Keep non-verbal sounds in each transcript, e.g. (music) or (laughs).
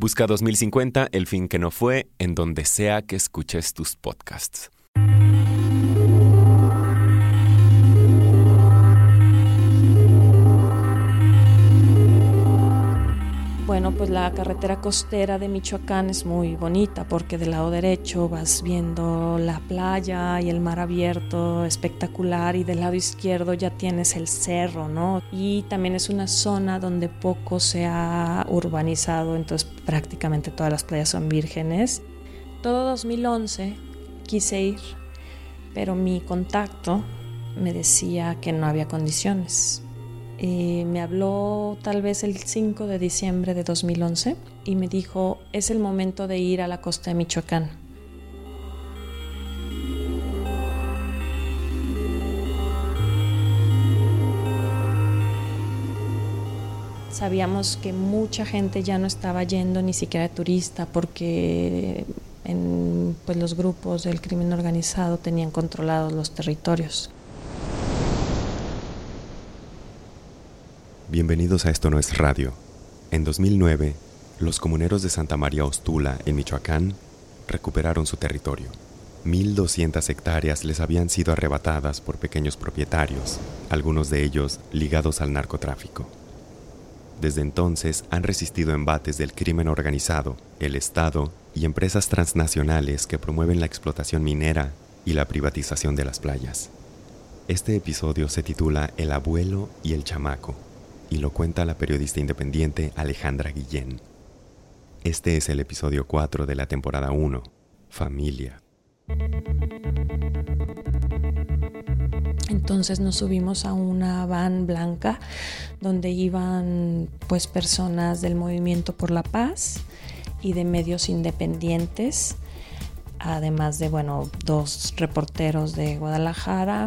Busca 2050, el fin que no fue, en donde sea que escuches tus podcasts. Bueno, pues la carretera costera de Michoacán es muy bonita porque del lado derecho vas viendo la playa y el mar abierto, espectacular, y del lado izquierdo ya tienes el cerro, ¿no? Y también es una zona donde poco se ha urbanizado, entonces prácticamente todas las playas son vírgenes. Todo 2011 quise ir, pero mi contacto me decía que no había condiciones eh, me habló tal vez el 5 de diciembre de 2011 y me dijo, es el momento de ir a la costa de Michoacán. Sabíamos que mucha gente ya no estaba yendo ni siquiera de turista porque pues los grupos del crimen organizado tenían controlados los territorios. Bienvenidos a Esto No es Radio. En 2009, los comuneros de Santa María Ostula, en Michoacán, recuperaron su territorio. 1.200 hectáreas les habían sido arrebatadas por pequeños propietarios, algunos de ellos ligados al narcotráfico. Desde entonces han resistido embates del crimen organizado, el Estado y empresas transnacionales que promueven la explotación minera y la privatización de las playas. Este episodio se titula El abuelo y el chamaco y lo cuenta la periodista independiente Alejandra Guillén. Este es el episodio 4 de la temporada 1, Familia. Entonces nos subimos a una van blanca donde iban pues personas del Movimiento por la Paz y de medios independientes, además de bueno, dos reporteros de Guadalajara,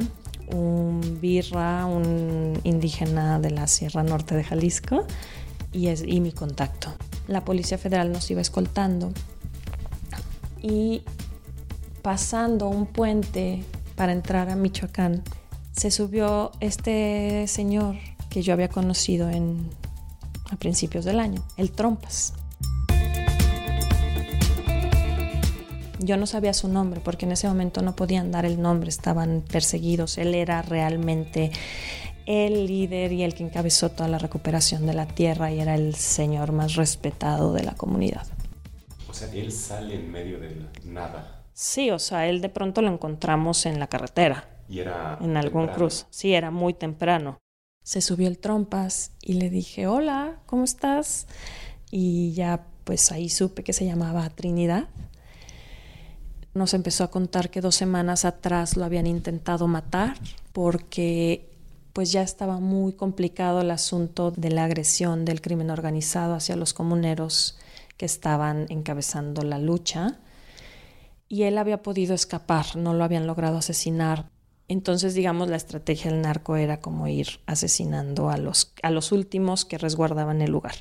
un birra, un indígena de la Sierra Norte de Jalisco y, es, y mi contacto. La Policía Federal nos iba escoltando y pasando un puente para entrar a Michoacán, se subió este señor que yo había conocido en, a principios del año, el Trompas. Yo no sabía su nombre porque en ese momento no podían dar el nombre, estaban perseguidos. Él era realmente el líder y el que encabezó toda la recuperación de la tierra y era el señor más respetado de la comunidad. O sea, él sale en medio de nada. Sí, o sea, él de pronto lo encontramos en la carretera. Y era. En algún cruz. Sí, era muy temprano. Se subió el trompas y le dije, hola, ¿cómo estás? Y ya pues ahí supe que se llamaba Trinidad nos empezó a contar que dos semanas atrás lo habían intentado matar porque pues ya estaba muy complicado el asunto de la agresión del crimen organizado hacia los comuneros que estaban encabezando la lucha. Y él había podido escapar, no lo habían logrado asesinar, entonces, digamos, la estrategia del narco era como ir asesinando a los, a los últimos que resguardaban el lugar.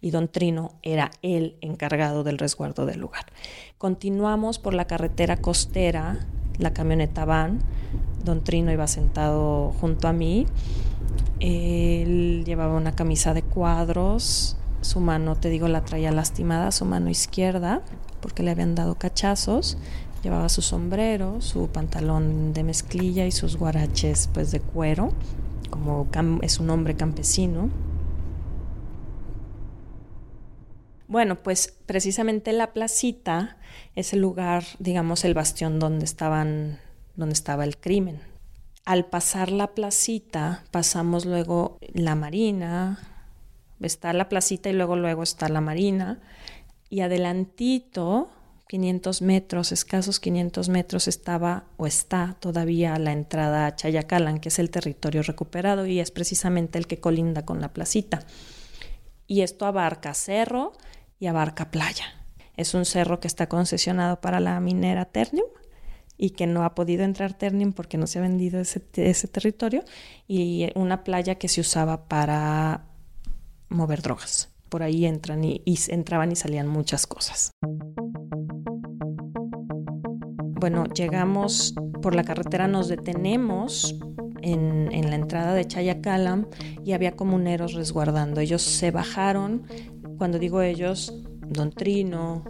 Y don Trino era el encargado del resguardo del lugar. Continuamos por la carretera costera, la camioneta van. Don Trino iba sentado junto a mí. Él llevaba una camisa de cuadros. Su mano, te digo, la traía lastimada, su mano izquierda, porque le habían dado cachazos Llevaba su sombrero, su pantalón de mezclilla y sus guaraches pues de cuero, como es un hombre campesino. Bueno, pues precisamente la placita es el lugar, digamos, el bastión donde estaban, donde estaba el crimen. Al pasar la placita, pasamos luego la marina, está la placita y luego luego está la marina y adelantito 500 metros, escasos 500 metros, estaba o está todavía la entrada a Chayacalan, que es el territorio recuperado y es precisamente el que colinda con la placita. Y esto abarca cerro y abarca playa. Es un cerro que está concesionado para la minera Ternium y que no ha podido entrar Ternium porque no se ha vendido ese, territorio y una playa que se usaba para mover drogas. Por ahí entran y entraban y salían muchas cosas. Bueno, llegamos por la carretera, nos detenemos en, la entrada de Chayacalam y había comuneros resguardando. Ellos se bajaron, cuando digo ellos, Don Trino,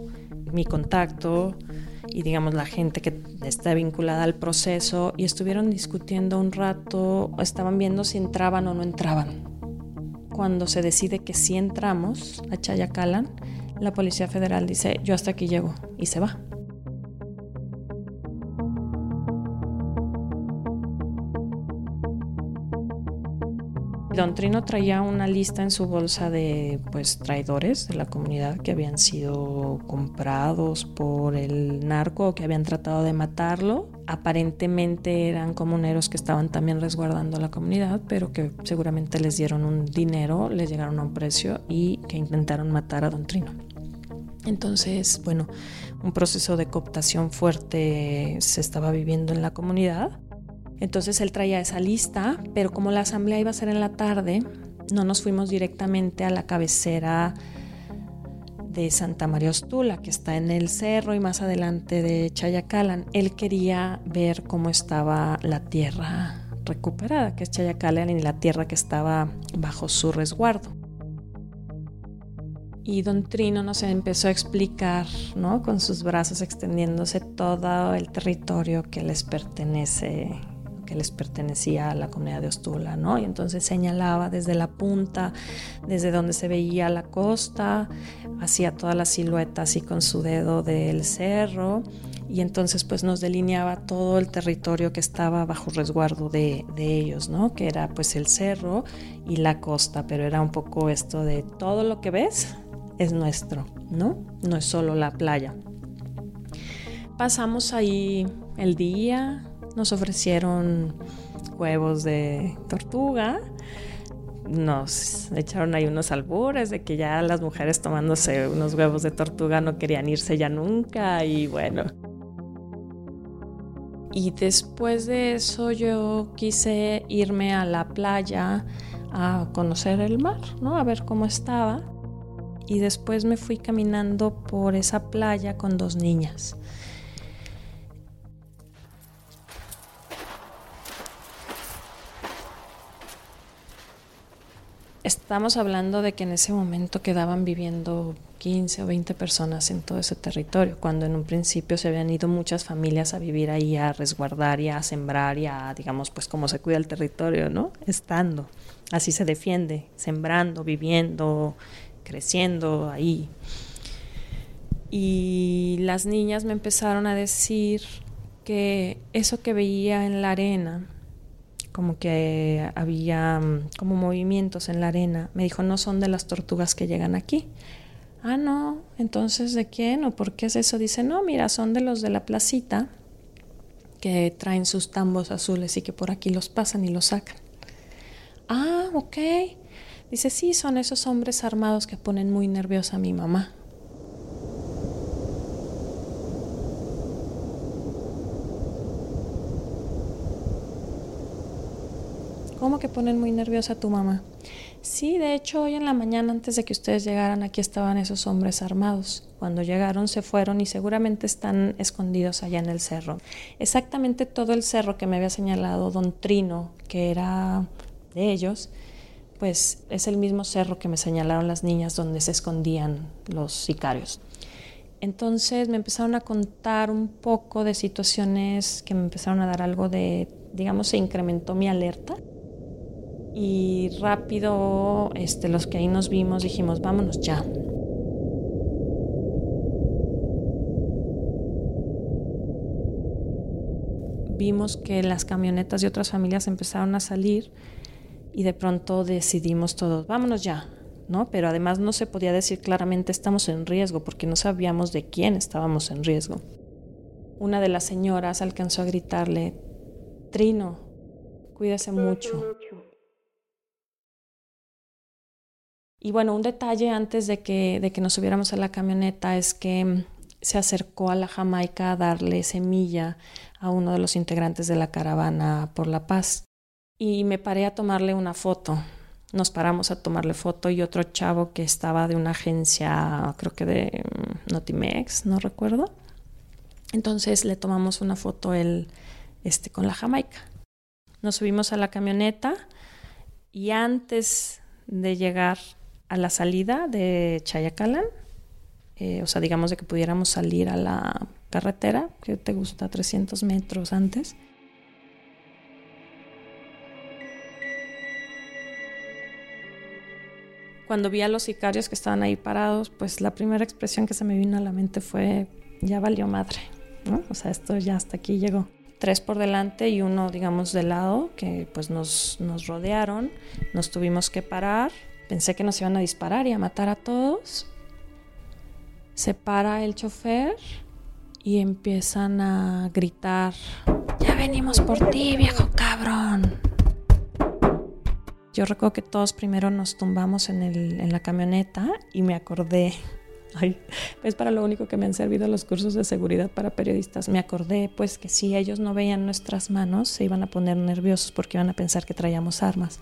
mi contacto y digamos la gente que está vinculada al proceso y estuvieron discutiendo un rato, estaban viendo si entraban o no entraban. Cuando se decide que sí entramos a Chayacalan, la Policía Federal dice, yo hasta aquí llego y se va. Don Trino traía una lista en su bolsa de pues traidores de la comunidad que habían sido comprados por el narco o que habían tratado de matarlo. Aparentemente eran comuneros que estaban también resguardando la comunidad, pero que seguramente les dieron un dinero, les llegaron a un precio y que intentaron matar a Don Trino. Entonces, bueno, un proceso de cooptación fuerte se estaba viviendo en la comunidad entonces él traía esa lista, pero como la asamblea iba a ser en la tarde, no nos fuimos directamente a la cabecera de Santa María Ostula, que está en el cerro y más adelante de Chayacalan. Él quería ver cómo estaba la tierra recuperada, que es Chayacalan, y la tierra que estaba bajo su resguardo. Y don Trino nos empezó a explicar, ¿no? Con sus brazos extendiéndose todo el territorio que les pertenece que les pertenecía a la comunidad de Ostula, ¿no? Y entonces señalaba desde la punta, desde donde se veía la costa, hacía toda la silueta así con su dedo del cerro y entonces pues nos delineaba todo el territorio que estaba bajo resguardo de, de, ellos, ¿no? Que era pues el cerro y la costa, pero era un poco esto de todo lo que ves es nuestro, ¿no? No es solo la playa. Pasamos ahí el día, nos ofrecieron huevos de tortuga. Nos echaron ahí unos albures de que ya las mujeres tomándose unos huevos de tortuga no querían irse ya nunca y bueno. Y después de eso yo quise irme a la playa a conocer el mar, ¿no? A ver cómo estaba. Y después me fui caminando por esa playa con dos niñas. Estamos hablando de que en ese momento quedaban viviendo 15 o 20 personas en todo ese territorio, cuando en un principio se habían ido muchas familias a vivir ahí, a resguardar y a sembrar y a, digamos, pues cómo se cuida el territorio, ¿no? Estando. Así se defiende, sembrando, viviendo, creciendo ahí. Y las niñas me empezaron a decir que eso que veía en la arena, como que había mm, como movimientos en la arena. Me dijo, no son de las tortugas que llegan aquí. Ah, no, entonces ¿de quién o por qué es eso? Dice, no, mira, son de los de la placita que traen sus tambos azules y que por aquí los pasan y los sacan. Ah, ok. Dice, sí, son esos hombres armados que ponen muy nerviosa a mi mamá. ¿Cómo que ponen muy nerviosa a tu mamá? Sí, de hecho, hoy en la mañana, antes de que ustedes llegaran, aquí estaban esos hombres armados. Cuando llegaron, se fueron y seguramente están escondidos allá en el cerro. Exactamente todo el cerro que me había señalado don Trino, que era de ellos, pues es el mismo cerro que me señalaron las niñas donde se escondían los sicarios. Entonces me empezaron a contar un poco de situaciones que me empezaron a dar algo de, digamos, se incrementó mi alerta y rápido este, los que ahí nos vimos dijimos, vámonos ya. Vimos que las camionetas de otras familias empezaron a salir y de pronto decidimos todos, vámonos ya, ¿no? Pero además no se podía decir claramente estamos en riesgo porque no sabíamos de quién estábamos en riesgo. Una de las señoras alcanzó a gritarle, Trino, cuídese mucho. Y bueno, un detalle antes de que, de que nos subiéramos a la camioneta es que mm, se acercó a la Jamaica a darle semilla a uno de los integrantes de la caravana por la paz. Y me paré a tomarle una foto. Nos paramos a tomarle foto y otro chavo que estaba de una agencia, creo que de mm, Notimex, no recuerdo. Entonces le tomamos una foto él, este, con la Jamaica. Nos subimos a la camioneta y antes de llegar a la salida de Chayacalan, eh, o sea, digamos de que pudiéramos salir a la carretera, que te gusta 300 metros antes. Cuando vi a los sicarios que estaban ahí parados, pues la primera expresión que se me vino a la mente fue, ya valió madre, ¿no? O sea, esto ya hasta aquí llegó. Tres por delante y uno, digamos, de lado, que pues nos, nos rodearon, nos tuvimos que parar, Pensé que nos iban a disparar y a matar a todos. Se para el chofer y empiezan a gritar, ya venimos por ti, viejo cabrón. Yo recuerdo que todos primero nos tumbamos en, el, en la camioneta y me acordé, (laughs) es para lo único que me han servido los cursos de seguridad para periodistas, me acordé pues que si ellos no veían nuestras manos se iban a poner nerviosos porque iban a pensar que traíamos armas.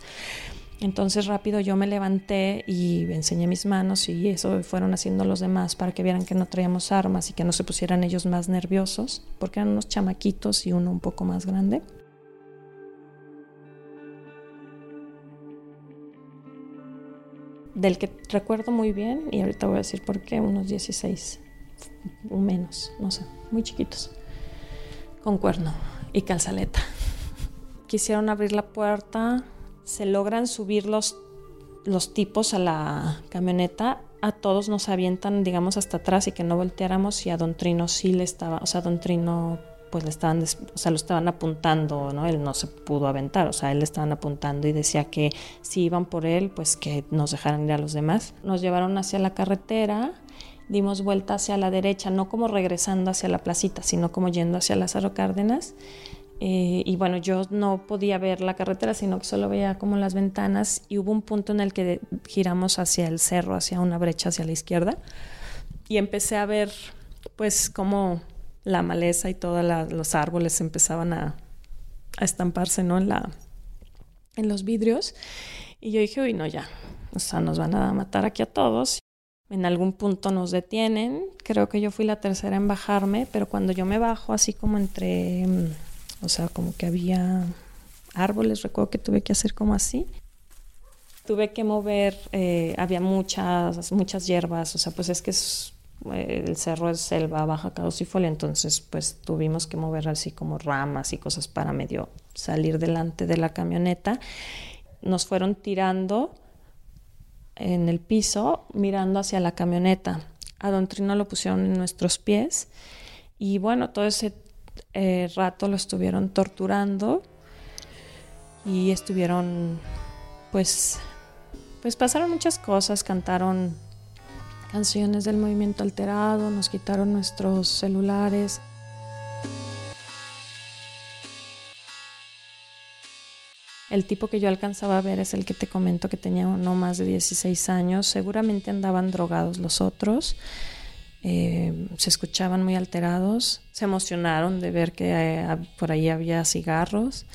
Entonces rápido yo me levanté y enseñé mis manos y eso fueron haciendo los demás para que vieran que no traíamos armas y que no se pusieran ellos más nerviosos, porque eran unos chamaquitos y uno un poco más grande. Del que recuerdo muy bien, y ahorita voy a decir por qué, unos 16 o menos, no sé, muy chiquitos, con cuerno y calzaleta. Quisieron abrir la puerta, se logran subir los, los tipos a la camioneta, a todos nos avientan, digamos, hasta atrás y que no volteáramos y a Don Trino sí le estaba, o sea, Don Trino pues le estaban, o sea, lo estaban apuntando, ¿no? Él no se pudo aventar, o sea, él le estaban apuntando y decía que si iban por él, pues que nos dejaran ir a los demás. Nos llevaron hacia la carretera, dimos vuelta hacia la derecha, no como regresando hacia la placita, sino como yendo hacia Lázaro Cárdenas eh, y bueno, yo no podía ver la carretera, sino que solo veía como las ventanas y hubo un punto en el que giramos hacia el cerro, hacia una brecha hacia la izquierda y empecé a ver pues como la maleza y todos los árboles empezaban a, a estamparse ¿no? en, la, en los vidrios y yo dije, uy, no, ya, o sea, nos van a matar aquí a todos. En algún punto nos detienen, creo que yo fui la tercera en bajarme, pero cuando yo me bajo así como entre mm, o sea, como que había árboles, recuerdo que tuve que hacer como así. Tuve que mover, eh, había muchas, muchas hierbas, o sea, pues es que eh, el cerro es selva baja caducifolia, entonces pues tuvimos que mover así como ramas y cosas para medio salir delante de la camioneta. Nos fueron tirando en el piso, mirando hacia la camioneta. A Don Trino lo pusieron en nuestros pies y bueno, todo ese eh, rato lo estuvieron torturando y estuvieron, pues, pues pasaron muchas cosas, cantaron canciones del movimiento alterado, nos quitaron nuestros celulares. El tipo que yo alcanzaba a ver es el que te comento que tenía no más de 16 años. Seguramente andaban drogados los otros. Eh, se escuchaban muy alterados, se emocionaron de ver que eh, por ahí había cigarros.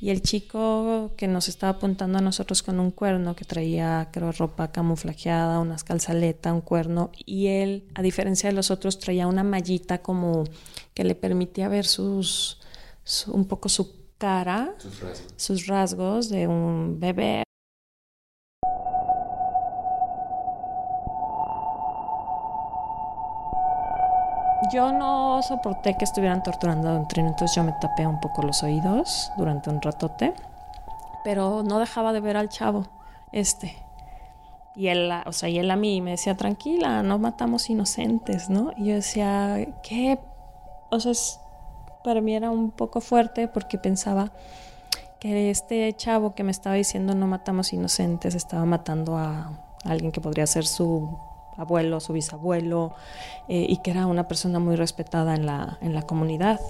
Y el chico que nos estaba apuntando a nosotros con un cuerno que traía creo ropa camuflajeada, unas calzaletas, un cuerno y él a diferencia de los otros traía una mallita como que le permitía ver sus un poco su cara, sus rasgos de un bebé Yo no soporté que estuvieran torturando a Don Trino, entonces yo me tapé un poco los oídos durante un ratote, pero no dejaba de ver al chavo, este. Y él, o sea, y él a mí me decía, tranquila, no matamos inocentes, ¿no? Y yo decía, ¿qué? O sea, para mí era un poco fuerte porque pensaba que este chavo que me estaba diciendo no matamos inocentes estaba matando a alguien que podría ser su Abuelo, su bisabuelo, eh, y que era una persona muy respetada en la, en la comunidad.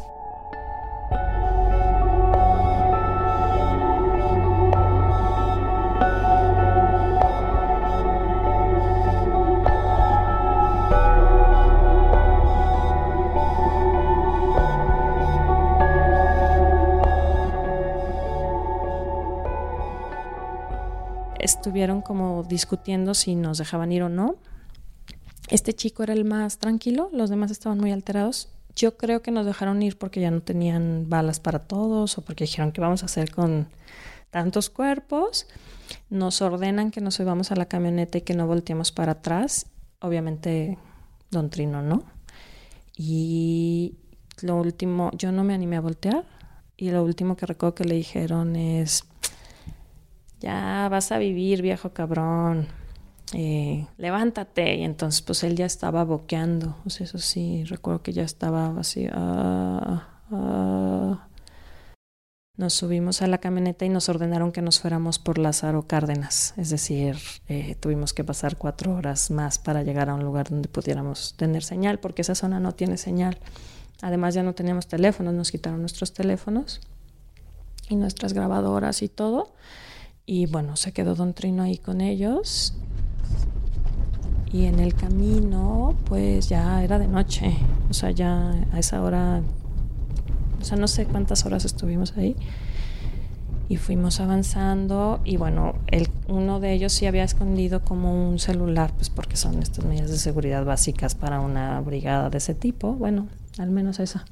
estuvieron como discutiendo si nos dejaban ir o no. Este chico era el más tranquilo, los demás estaban muy alterados. Yo creo que nos dejaron ir porque ya no tenían balas para todos o porque dijeron que vamos a hacer con tantos cuerpos. Nos ordenan que nos subamos a la camioneta y que no volteemos para atrás. Obviamente, don Trino no. Y lo último, yo no me animé a voltear. Y lo último que recuerdo que le dijeron es, ya vas a vivir, viejo cabrón. Eh, levántate. Y entonces pues él ya estaba boqueando. Sea, eso sí, recuerdo que ya estaba así. Ah, ah. Nos subimos a la camioneta y nos ordenaron que nos fuéramos por Lázaro Cárdenas. Es decir, eh, tuvimos que pasar cuatro horas más para llegar a un lugar donde pudiéramos tener señal, porque esa zona no tiene señal. Además ya no teníamos teléfonos, nos quitaron nuestros teléfonos y nuestras grabadoras y todo. Y bueno, se quedó Don Trino ahí con ellos. Y en el camino, pues ya era de noche. O sea, ya a esa hora, o sea, no sé cuántas horas estuvimos ahí. Y fuimos avanzando y bueno, el, uno de ellos sí había escondido como un celular, pues porque son estas medidas de seguridad básicas para una brigada de ese tipo. Bueno, al menos esa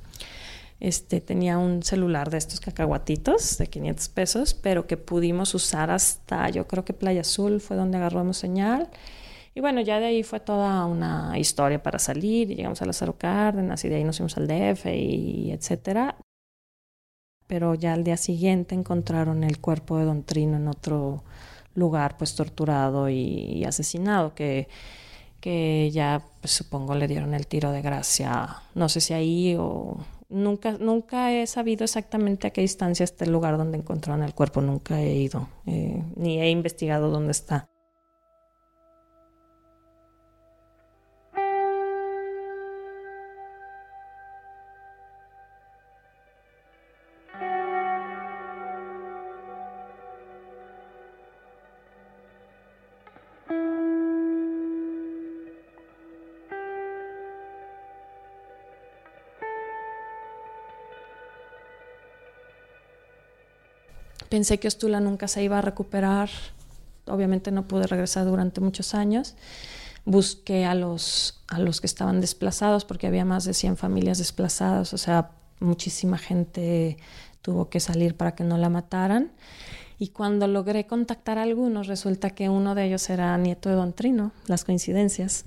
este, tenía un celular de estos cacahuatitos de 500 pesos, pero que pudimos usar hasta, yo creo que Playa Azul fue donde agarramos señal. Y bueno, ya de ahí fue toda una historia para salir y llegamos a Lázaro Cárdenas y de ahí nos fuimos al DF y etcétera. Pero ya al día siguiente encontraron el cuerpo de Don Trino en otro lugar, pues torturado y, asesinado, que, que ya pues, supongo le dieron el tiro de gracia, no sé si ahí o Nunca, nunca he sabido exactamente a qué distancia está el lugar donde encontraron el cuerpo, nunca he ido, eh, ni he investigado dónde está. Pensé que Ostula nunca se iba a recuperar. Obviamente no pude regresar durante muchos años. Busqué a los, a los que estaban desplazados porque había más de 100 familias desplazadas. O sea, muchísima gente tuvo que salir para que no la mataran. Y cuando logré contactar a algunos, resulta que uno de ellos era nieto de Don Trino, las coincidencias.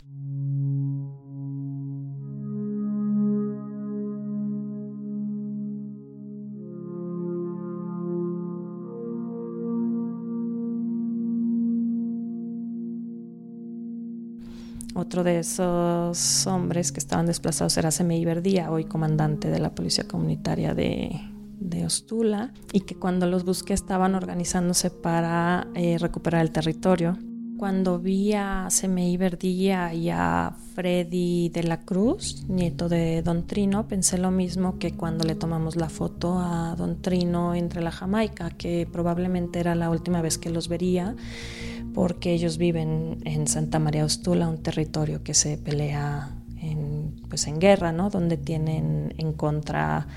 Otro de esos hombres que estaban desplazados era Semei Verdía, hoy comandante de la Policía Comunitaria de, de Ostula, y que cuando los busqué estaban organizándose para eh, recuperar el territorio. Cuando vi a Semei Verdía y a Freddy de la Cruz, nieto de Don Trino, pensé lo mismo que cuando le tomamos la foto a Don Trino entre la Jamaica, que probablemente era la última vez que los vería porque ellos viven en Santa María Ostula, un territorio que se pelea en, pues en guerra, ¿no? donde tienen en contra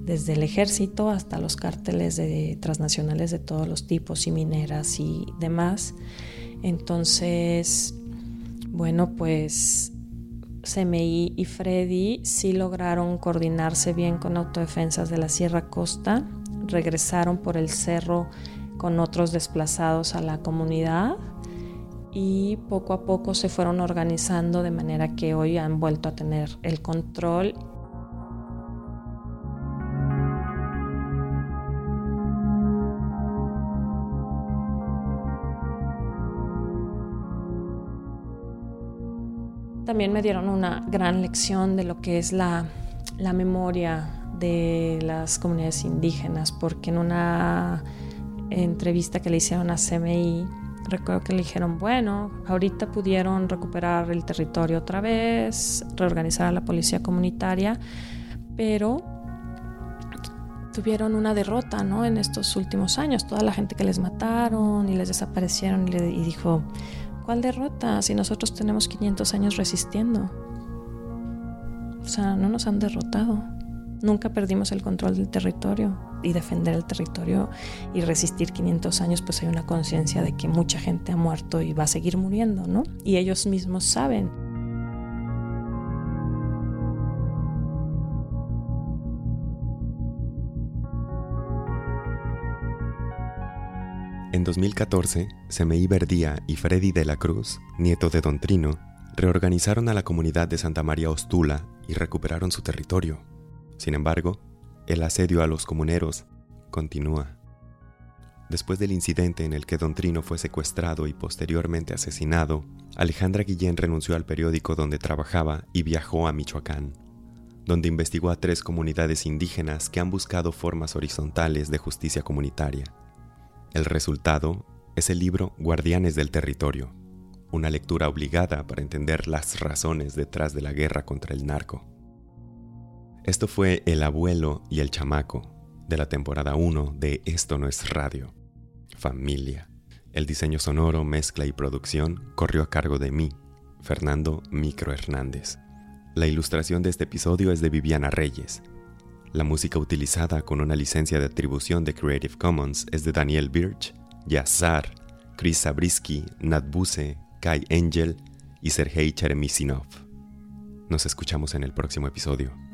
desde el ejército hasta los cárteles de transnacionales de todos los tipos y mineras y demás. Entonces, bueno, pues CMI y Freddy sí lograron coordinarse bien con autodefensas de la Sierra Costa, regresaron por el cerro con otros desplazados a la comunidad y poco a poco se fueron organizando de manera que hoy han vuelto a tener el control. También me dieron una gran lección de lo que es la, la, memoria de las comunidades indígenas, porque en una entrevista que le hicieron a CMI, recuerdo que le dijeron, bueno, ahorita pudieron recuperar el territorio otra vez, reorganizar a la policía comunitaria, pero tuvieron una derrota, ¿no? En estos últimos años, toda la gente que les mataron y les desaparecieron y, le, y dijo, ¿cuál derrota? Si nosotros tenemos 500 años resistiendo. O sea, no nos han derrotado. Nunca perdimos el control del territorio y defender el territorio y resistir 500 años, pues hay una conciencia de que mucha gente ha muerto y va a seguir muriendo, ¿no? Y ellos mismos saben. En 2014, Semeí Verdía y Freddy de la Cruz, nieto de Don Trino, reorganizaron a la comunidad de Santa María Ostula y recuperaron su territorio. Sin embargo, el asedio a los comuneros continúa. Después del incidente en el que Don Trino fue secuestrado y posteriormente asesinado, Alejandra Guillén renunció al periódico donde trabajaba y viajó a Michoacán, donde investigó a tres comunidades indígenas que han buscado formas horizontales de justicia comunitaria. El resultado es el libro Guardianes del Territorio, una lectura obligada para entender las razones detrás de la guerra contra el narco. Esto fue El abuelo y el chamaco de la temporada 1 de Esto no es radio. Familia. El diseño sonoro, mezcla y producción corrió a cargo de mí, Fernando Micro Hernández. La ilustración de este episodio es de Viviana Reyes la música utilizada con una licencia de atribución de Creative Commons es de Daniel Birch, Yazar, Chris Zabriskie, Nat Buse, Kai Angel y Sergei Cheremisinov. Nos escuchamos en el próximo episodio.